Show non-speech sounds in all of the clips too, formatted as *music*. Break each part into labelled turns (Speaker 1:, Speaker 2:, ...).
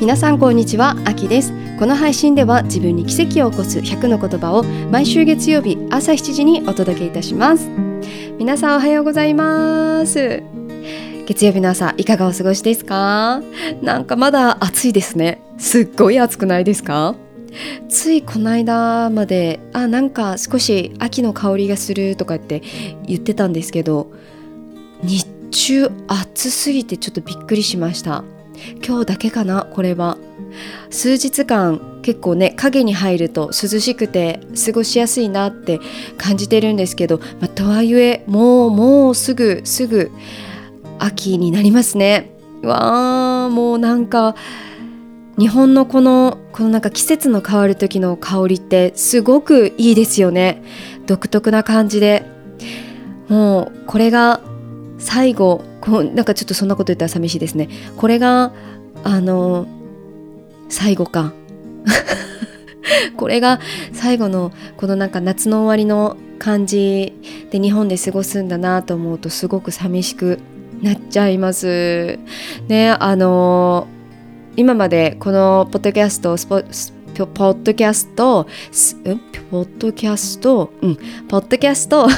Speaker 1: 皆さんこんにちは、あきです。この配信では自分に奇跡を起こす100の言葉を毎週月曜日朝7時にお届けいたします。皆さんおはようございます。月曜日の朝いかがお過ごしですか？なんかまだ暑いですね。すっごい暑くないですか？ついこの間まであなんか少し秋の香りがするとかって言ってたんですけど日中暑すぎてちょっとびっくりしました。今日だけかなこれは。数日間結構ね影に入ると涼しくて過ごしやすいなって感じてるんですけど、まあ、とはいえもうもうすぐすぐ秋になりますね。わーもうなんか日本のこのこのなんか季節の変わる時の香りってすごくいいですよね。独特な感じで。もうこれが最後こうなんかちょっとそんなこと言ったら寂しいですね。これがあの最後か。*laughs* これが最後のこのなんか夏の終わりの感じで日本で過ごすんだなと思うとすごく寂しくなっちゃいます。ねあの今までこのポッドキャストスポポッドキャスト、ポッドキャスト、うん、ポッドキャスト。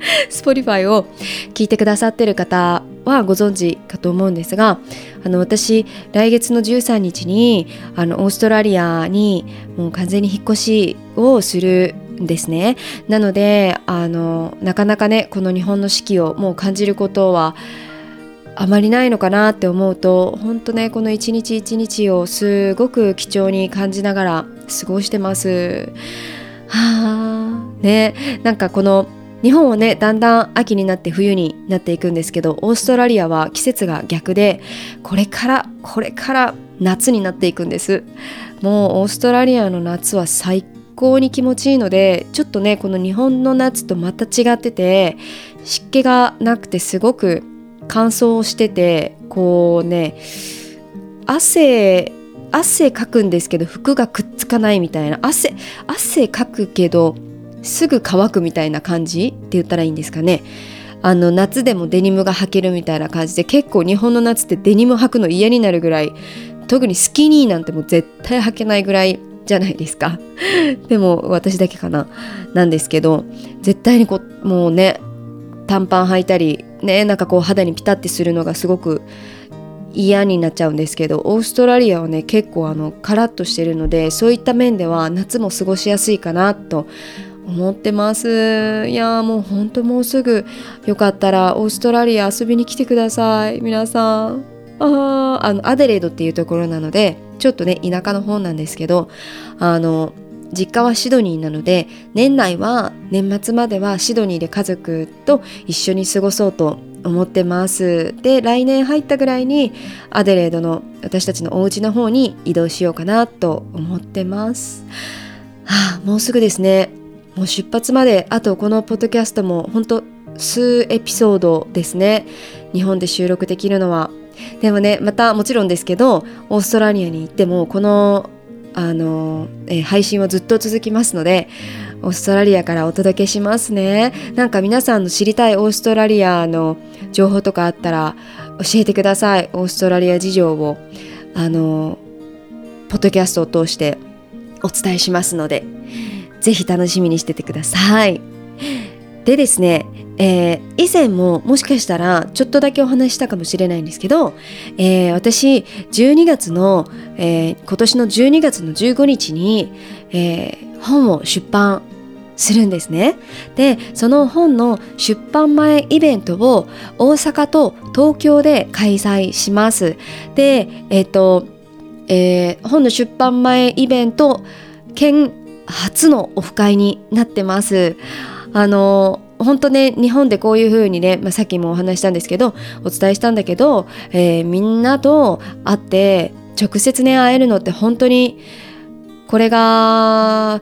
Speaker 1: *laughs* Spotify を聞いてくださってる方はご存知かと思うんですがあの私来月の13日にあのオーストラリアにもう完全に引っ越しをするんですね。なのであのなかなかねこの日本の四季をもう感じることはあまりないのかなって思うと本当ねこの一日一日をすごく貴重に感じながら過ごしてます。はあ。ね。なんかこの日本はねだんだん秋になって冬になっていくんですけどオーストラリアは季節が逆でこれからこれから夏になっていくんです。もうオーストラリアの夏は最高に気持ちいいのでちょっとねこの日本の夏とまた違ってて湿気がなくてすごく乾燥しててこうね汗汗かくんですけど服がくっつかないみたいな。汗汗かくけどすぐ乾くみたいな感じって言ったらいいんですかね。あの夏でもデニムが履けるみたいな感じで結構日本の夏ってデニム履くの嫌になるぐらい特にスキニーなんてもう絶対履けないぐらいじゃないですか。*laughs* でも私だけかななんですけど絶対にこうもうね短パン履いたりねなんかこう肌にピタッてするのがすごく嫌になっちゃうんですけどオーストラリアはね結構あのカラッとしてるのでそういった面では夏も過ごしやすいかなと思ってます。いやもうほんともうすぐよかったらオーストラリア遊びに来てください。皆さん。ああのアデレードっていうところなのでちょっとね田舎の方なんですけどあの実家はシドニーなので年内は年末まではシドニーで家族と一緒に過ごそうと思ってます。で来年入ったぐらいにアデレードの私たちのお家の方に移動しようかなと思ってます。はあもうすぐですね。もう出発まであとこのポッドキャストも本当数エピソードですね。日本で収録できるのは。でもねまたもちろんですけどオーストラリアに行ってもこのあの、えー、配信はずっと続きますのでオーストラリアからお届けしますね。なんか皆さんの知りたいオーストラリアの情報とかあったら教えてください。オーストラリア事情をあのポッドキャストを通してお伝えしますので。ぜひ楽しみにしててください。でですね、えー、以前ももしかしたらちょっとだけお話したかもしれないんですけど、えー、私12月の、えー、今年の12月の15日に、え本を出版するんですね。でその本の出版前イベントを大阪と東京で開催します。でえっ、と、え本の出版前イベント兼初のオフ会になってます。あの本当ね日本でこういう風にね、まあ、さっきもお話したんですけどお伝えしたんだけど、えー、みんなと会って直接ね会えるのって本当にこれが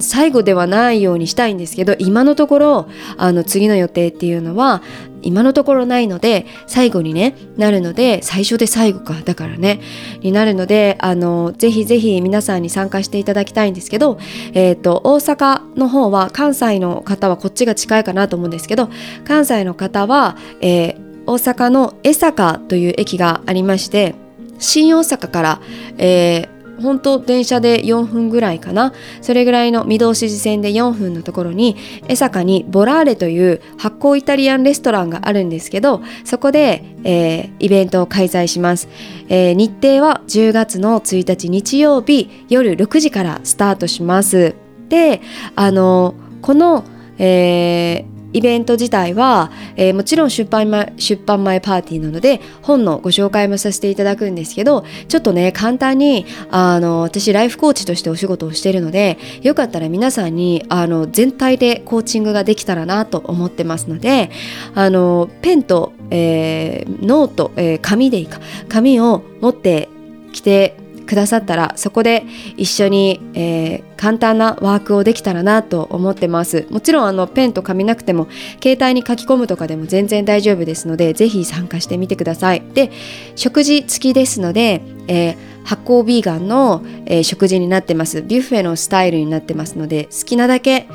Speaker 1: 最後ではないようにしたいんですけど今のところあの次の予定っていうのは今のところないので最後にねなるので最初で最後かだからねになるのであのぜひぜひ皆さんに参加していただきたいんですけど、えーと、大阪の方は関西の方はこっちが近いかなと思うんですけど関西の方は、えー、大阪の江坂という駅がありまして新大阪から、えー本当電車で4分ぐらいかな。それぐらいの御堂筋線で4分のところに江坂にボラーレという発酵イタリアンレストランがあるんですけどそこで、えー、イベントを開催します、えー、日程は10月の1日日曜日夜6時からスタートします。であのこの、えーイベント自体は、えー、もちろん出版前出版前パーティーなので本のご紹介もさせていただくんですけどちょっとね簡単にあの私ライフコーチとしてお仕事をしているのでよかったら皆さんにあの全体でコーチングができたらなと思ってますのであのペンと、えー、ノート、えー、紙でいいか紙を持ってきてくださったらそこで一緒に、えー、簡単なワークをできたらなと思ってますもちろんあのペンと紙なくても携帯に書き込むとかでも全然大丈夫ですのでぜひ参加してみてくださいで食事付きですので、えー、発酵ビーガンの、えー、食事になってますビュッフェのスタイルになってますので好きなだけ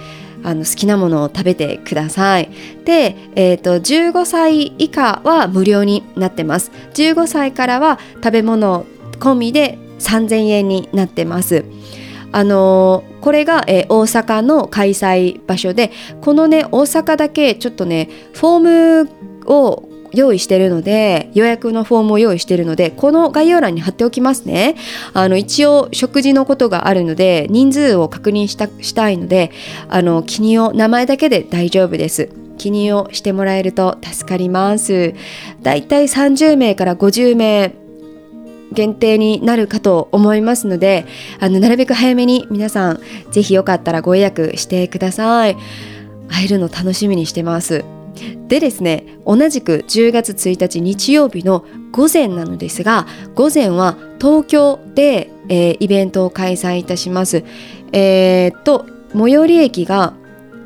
Speaker 1: あの好きなものを食べてください。で、えーと、15歳以下は無料になってます。15歳からは食べ物込みで3000円になってます。あのー、これが、えー、大阪の開催場所でこのね大阪だけちょっとねフォームを用意してるので予約のフォームを用意してるのでこの概要欄に貼っておきますね。あの一応食事のことがあるので人数を確認したしたいのであの記入を名前だけで大丈夫です。記入をしてもらえると助かります。だいたい30名から50名限定になるかと思いますのであのなるべく早めに皆さんぜひよかったらご予約してください。会えるの楽しみにしてます。でですね同じく10月1日日曜日の午前なのですが午前は東京で、えー、イベントを開催いたします。えー、っと最寄り駅が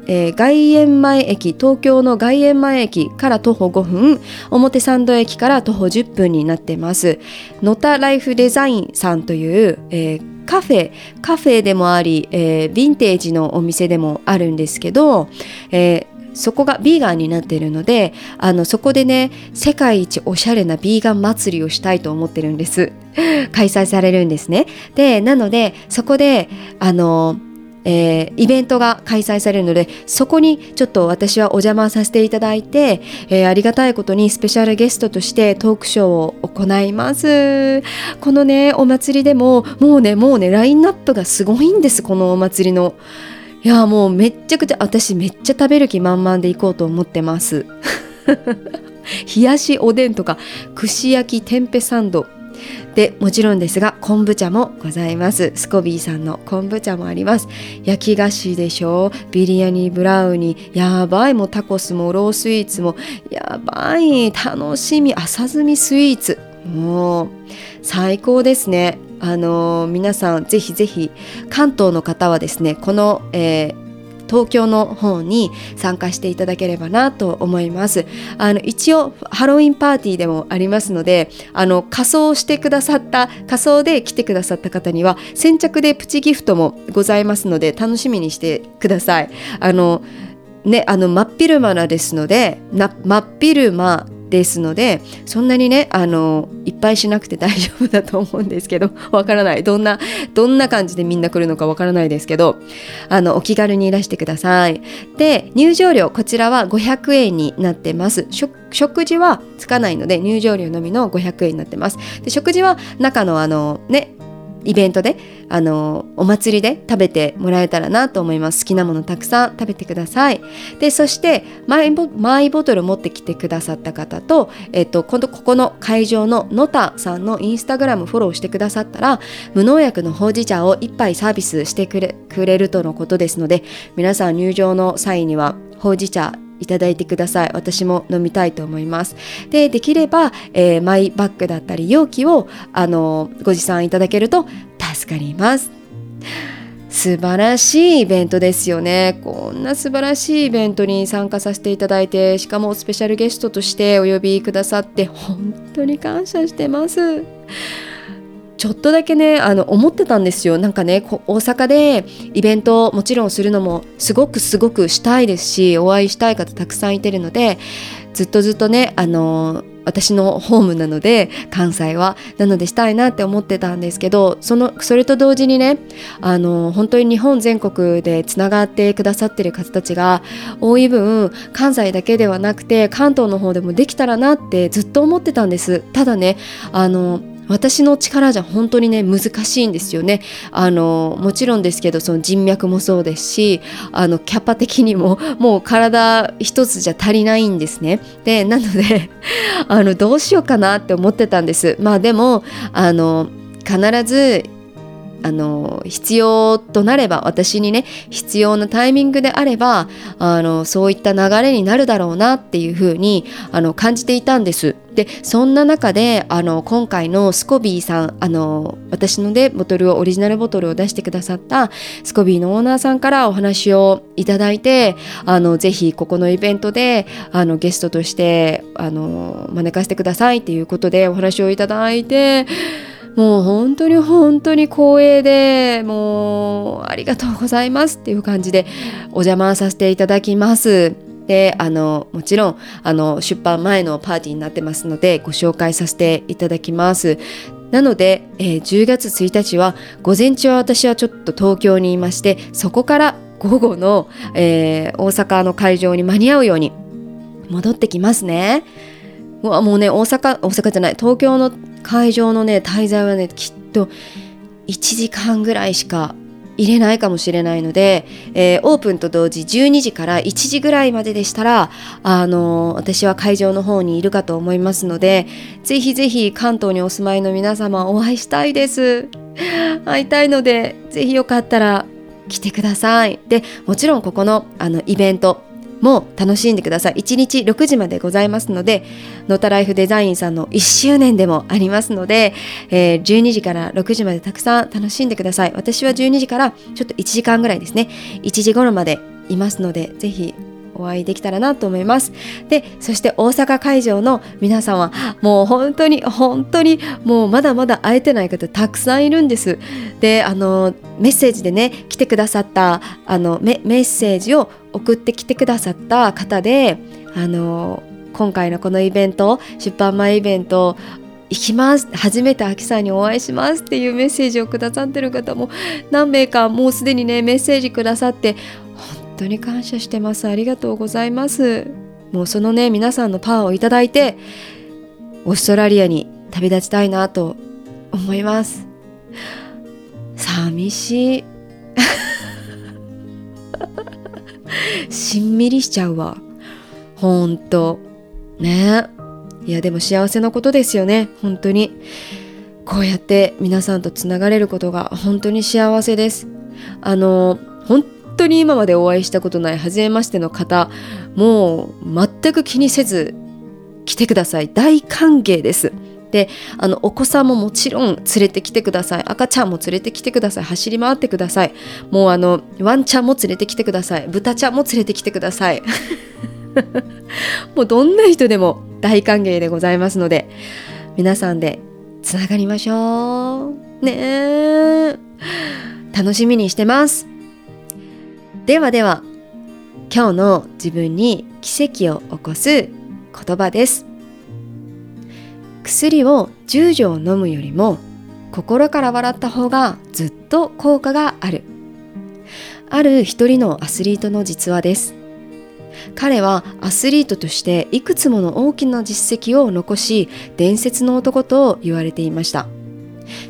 Speaker 1: えー、外苑前駅東京の外苑前駅から徒歩5分表参道駅から徒歩10分になってます。のたライフデザインさんという、えー、カフェカフェでもあり、えー、ヴィンテージのお店でもあるんですけど、えーそこがビーガンになっているのであのそこでね世界一おしゃれなビーガン祭りをしたいと思ってるんです。*laughs* 開催されるんですね。でなのでそこであのえー、イベントが開催されるのでそこにちょっと私はお邪魔させていただいて、えー、ありがたいことにスペシャルゲストとしてトークショーを行います。このねお祭りでももうねもうねラインナップがすごいんですこのお祭りの。いやもうめっちゃくちゃ私めっちゃ食べる気満々で行こうと思ってます。*laughs* 冷やしおでんとか串焼き天ぺサンド。でもちろんですが昆布茶もございます。スコビーさんの昆布茶もあります。焼き菓子でしょう。ビリヤニブラウニー。やばい。もうタコスもロースイーツも。やばい。楽しみ。朝摘みスイーツ。もう最高ですね。あのー、皆さんぜひぜひ関東の方はですねこの、えー東京の方に参加していただければなと思います。あの一応ハロウィンパーティーでもありますのであの仮装してくださった仮装で来てくださった方には先着でプチギフトもございますので楽しみにしてください。あのねあの真っ昼間ですので真っ昼間ですのでそんなにねあのいっぱいしなくて大丈夫だと思うんですけど *laughs* わからない。どんなどんな感じでみんな来るのかわからないですけどあのお気軽にいらしてください。で入場料こちらは500円になってます。食事はつかないので入場料のみの500円になってます。で食事は中のあのねイベントであのお祭りで食べてもらえたらなと思います。好きなものたくさん食べてください。でそしてマイボマイボトル持ってきてくださった方と,、えっと今度ここの会場ののたさんのインスタグラムフォローしてくださったら無農薬のほうじ茶を1杯サービスしてくれくれるとのことですので皆さん入場の際にはほうじ茶いただいてください。私も飲みたいと思います。でできれば、えー、マイバッグだったり容器をあのご持参いただけると助かります。素晴らしいイベントですよね。こんな素晴らしいイベントに参加させていただいてしかもスペシャルゲストとしてお呼びくださって本当に感謝してます。ちょっとだけねあの思ってたんですよ。なんかね大阪でイベントもちろんするのもすごくすごくしたいですしお会いしたい方たくさんいてるのでずっとずっとねあの私のホームなので関西はなのでしたいなって思ってたんですけどそのそれと同時にねあの本当に日本全国でつながってくださってる方たちが多い分関西だけではなくて関東の方でもできたらなってずっと思ってたんです。ただねあの私の力じゃ本当にね難しいんですよね。あのもちろんですけどその人脈もそうですしあのキャパ的にももう体一つじゃ足りないんですね。でなのであのどうしようかなって思ってたんです。まあでもあの必ずあの必要となれば私にね必要なタイミングであればあのそういった流れになるだろうなっていうふうにあの感じていたんです。でそんな中であの今回のスコビーさんあの私のでボトルをオリジナルボトルを出してくださったスコビーのオーナーさんからお話をいただいてあのぜひここのイベントであのゲストとしてあの招かせてくださいっていうことでお話をいただいて。もう本当に本当に光栄でもうありがとうございますっていう感じでお邪魔させていただきます。であのもちろんあの出版前のパーティーになってますのでご紹介させていただきます。なので、えー、10月1日は午前中は私はちょっと東京にいましてそこから午後の、えー、大阪の会場に間に合うように戻ってきますね。もうね大阪大阪じゃない東京の会場のね滞在はねきっと1時間ぐらいしか入れないかもしれないので、えー、オープンと同時12時から1時ぐらいまででしたら、あのー、私は会場の方にいるかと思いますのでぜひぜひ関東にお住まいの皆様お会いしたいです。*laughs* 会いたいのでぜひよかったら来てください。でもちろんここのあのイベントも楽しんでください。1日6時までございますのでノータライフデザインさんの1周年でもありますので、えー、12時から6時までたくさん楽しんでください。私は12時からちょっと1時間ぐらいですね。1時頃までいますのでぜひお会いできたらなと思います。でそして大阪会場の皆さんはもう本当に本当にもうまだまだ会えてない方たくさんいるんです。であのメッセージでね来てくださったあのメッセージを送ってきてくださった方であの今回のこのイベント出版前イベント行きます。初めて秋さんにお会いしますっていうメッセージをくださってる方も何名かもうすでにねメッセージくださって当に感謝してます。ありがとうございます。もうそのね皆さんのパワーをいただいてオーストラリアに旅立ちたいなと思います。寂しい。しんみりしちゃうわ。ほんとね。いやでも幸せなことですよね。本当に。こうやって皆さんとつながれることが本当に幸せです。あの本当に今までお会いしたことない初めましての方もう全く気にせず来てください。大歓迎です。であのお子さんももちろん連れてきてください。赤ちゃんも連れてきてください。走り回ってください。もうあのワンちゃんも連れてきてください。豚ちゃんも連れてきてください。*laughs* もうどんな人でも大歓迎でございますので皆さんでつながりましょう。ね楽しみにしてます。ではでは今日の自分に奇跡を起こす言葉です。薬を10錠飲むよりも心から笑った方がずっと効果がある。ある一人のアスリートの実話です。彼はアスリートとしていくつもの大きな実績を残し伝説の男と言われていました。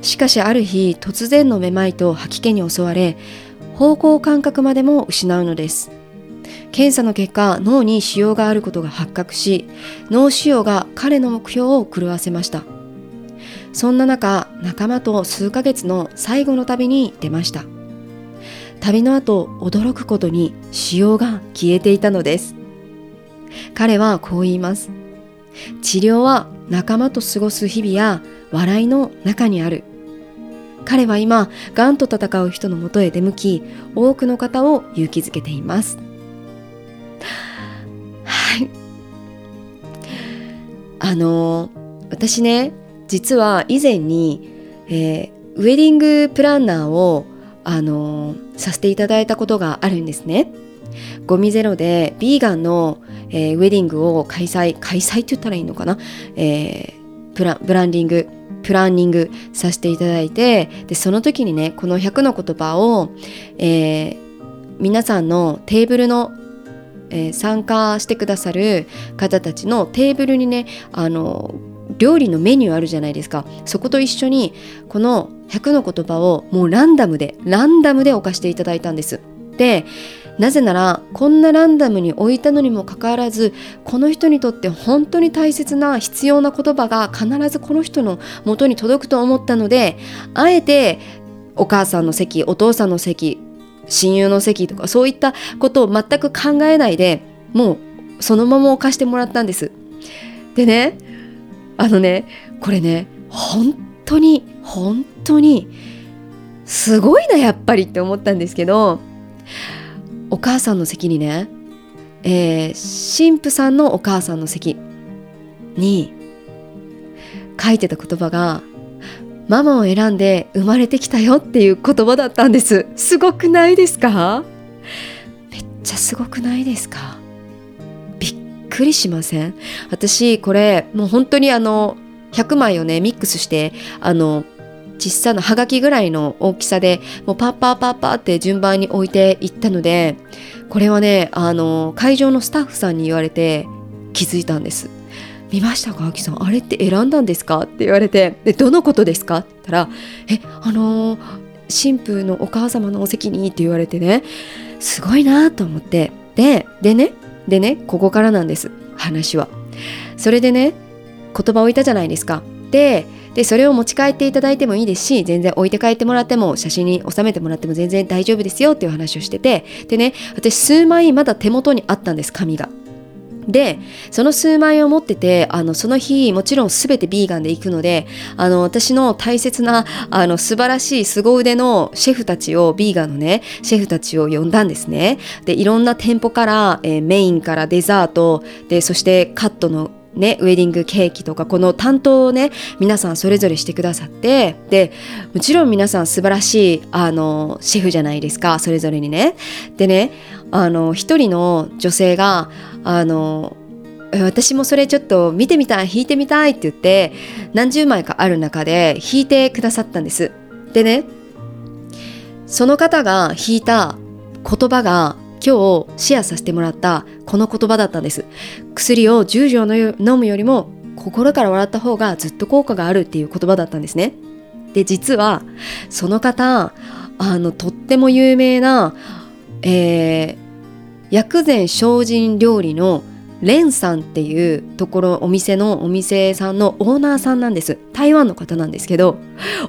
Speaker 1: しかしある日突然のめまいと吐き気に襲われ方向感覚までも失うのです。検査の結果脳に腫瘍があることが発覚し脳腫瘍が彼の目標を狂わせました。そんな中仲間と数ヶ月の最後の旅に出ました。旅の後驚くことに腫瘍が消えていたのです。彼はこう言います治療は仲間と過ごす日々や笑いの中にある。彼は今がんと戦う人のもとへ出向き多くの方を勇気づけています。はい。あの私ね実は以前に、えー、ウェディングプランナーをあのさせていただいたことがあるんですね。ゴミゼロでビーガンの、えー、ウェディングを開催開催って言ったらいいのかな、えー、プラブランディング。プランニングさせていただいてでその時にねこの100の言葉を、えー、皆さんのテーブルの、えー、参加してくださる方たちのテーブルにねあの料理のメニューあるじゃないですか。そこと一緒にこの100の言葉をもうランダムでランダムで置かせていただいたんです。でなぜならこんなランダムに置いたのにもかかわらずこの人にとって本当に大切な必要な言葉が必ずこの人の元に届くと思ったのであえてお母さんの席お父さんの席親友の席とかそういったことを全く考えないでもうそのまま置かしてもらったんです。でねあのねこれね本当に本当にすごいなやっぱりって思ったんですけどお母さんの席にね、えー、神父さんのお母さんの席に書いてた言葉が「ママを選んで生まれてきたよ」っていう言葉だったんです。すごくないですか？めっちゃすごくないですか？びっくりしません？私これもう本当にあの100枚をねミックスしてあの小さなハガキぐらいの大きさでもうパッパーパッパーって順番に置いていったのでこれはねあの会場のスタッフさんに言われて気づいたんです。見ましたかアキさん？あれって選んだんですか？って言われてでどのことですか？って言ったらえあの神父のお母様のお席にって言われてねすごいなと思って。ででねでねここからなんです話は。それでね言葉を置いたじゃないですか。ででそれを持ち帰っていただいてもいいですし全然置いて帰ってもらっても写真に収めてもらっても全然大丈夫ですよっていう話をしててでね私数枚まだ手元にあったんです紙が。でその数枚を持っててあのその日もちろん全てビーガンで行くのであの私の大切なあの素晴らしい凄腕のシェフたちをビーガンのねシェフたちを呼んだんですねでいろんな店舗から、えー、メインからデザートでそしてカットのね、ウェディングケーキとかこの担当をね皆さんそれぞれしてくださってでもちろん皆さん素晴らしいあのシェフじゃないですかそれぞれにね。でねあの一人の女性があの私もそれちょっと見てみたい弾いてみたいって言って何十枚かある中で弾いてくださったんです。でねその方が弾いた言葉が今日シェアさせてもらったこの言葉だったんです。薬を10錠飲むよりも心から笑った方がずっと効果があるっていう言葉だったんですね。で実はその方あのとっても有名な、えー、薬膳精進料理のレンさんっていうところお店のお店さんのオーナーさんなんです。台湾の方なんですけど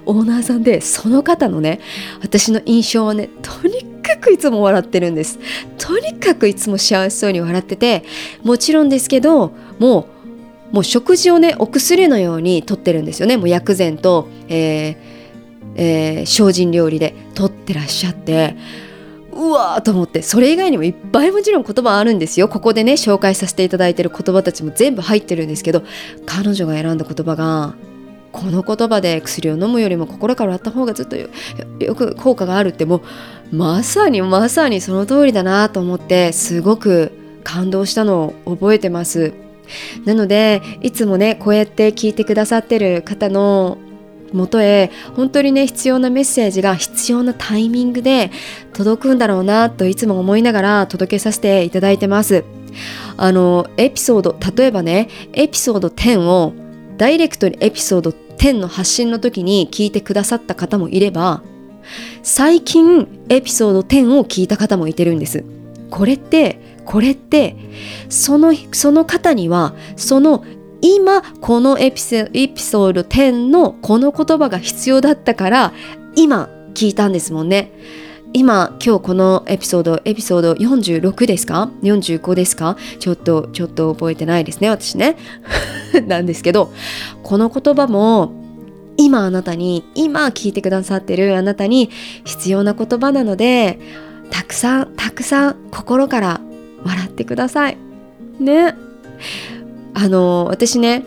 Speaker 1: オーナーさんでその方のね私の印象はねとにかくいつも笑ってるんです。とにかくいつも幸せそうに笑っててもちろんですけどもうもう食事をねお薬のようにとってるんですよね。もう薬膳と、えーえー、精進料理でとってらっしゃってうわーと思って。それ以外にもいっぱいもちろん言葉あるんですよ。ここでね紹介させていただいてる言葉たちも全部入ってるんですけど彼女が選んだ言葉がこの言葉で薬を飲むよりも心から割った方がずっとよく効果があるってもうまさにまさにその通りだなと思ってすごく感動したのを覚えてます。なのでいつもねこうやって聞いてくださってる方のもとへ本当にね必要なメッセージが必要なタイミングで届くんだろうなといつも思いながら届けさせていただいてます。あのエピソード例えばねエピソード10をダイレクトにエピソード10の発信の時に聞いてくださった方もいれば最近エピソード10を聞いた方もいてるんです。これってこれってそのその方にはその今このエピソード10のこの言葉が必要だったから今聞いたんですもんね。今今日このエピソードエピソード46ですか？45ですか？ちょっとちょっと覚えてないですね私ね。*laughs* なんですけどこの言葉も今あなたに今聞いてくださってるあなたに必要な言葉なのでたくさんたくさん心から笑ってください。ね。あの私ね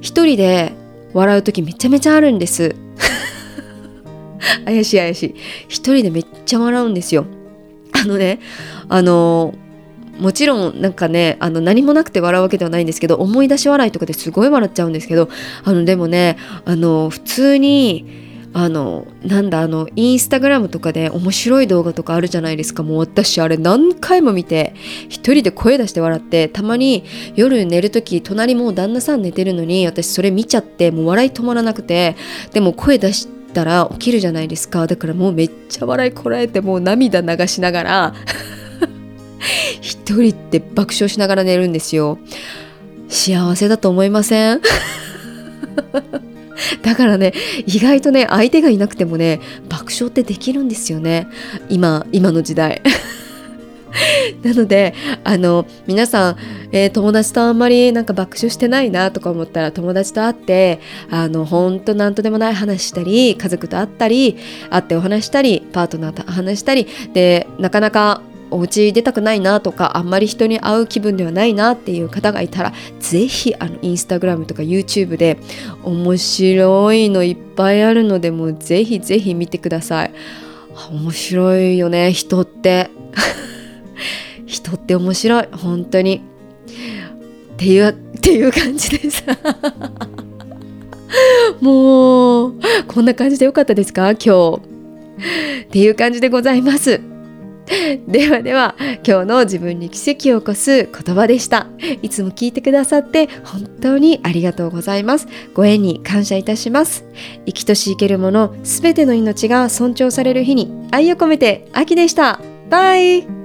Speaker 1: 一人で笑う時めちゃめちゃあるんです。*laughs* 怪しい怪しい。一人でめっちゃ笑うんですよ。あのねあのもちろんなんかねあの何もなくて笑うわけではないんですけど思い出し笑いとかですごい笑っちゃうんですけどあのでもねあの普通にあのなんだあのインスタグラムとかで面白い動画とかあるじゃないですか。もう私あれ何回も見て一人で声出して笑ってたまに夜寝る時隣もう旦那さん寝てるのに私それ見ちゃってもう笑い止まらなくてでも声出してたら起きるじゃないですか。だからもうめっちゃ笑いこらえてもう涙流しながら *laughs* 一人って爆笑しながら寝るんですよ。幸せだと思いません？*laughs* だからね意外とね相手がいなくてもね爆笑ってできるんですよね。今今の時代。*laughs* なのであの皆さん、えー、友達とあんまりなんか爆笑してないなとか思ったら友達と会ってあの本当なんとでもない話したり家族と会ったり会ってお話したりパートナーと話したりでなかなかお家出たくないなとかあんまり人に会う気分ではないなっていう方がいたらぜひあのインスタグラムとか YouTube で面白いのいっぱいあるのでもうぜひぜひ見てください。面白いよね人って。*laughs* 人って面白い。本当に。っていうっていう感じです。*laughs* もうこんな感じでよかったですか？今日。っていう感じでございます。ではでは今日の自分に奇跡を起こす言葉でした。いつも聞いてくださって本当にありがとうございます。ご縁に感謝いたします。生きとし生けるものすべての命が尊重される日に愛を込めて秋でした。バイ。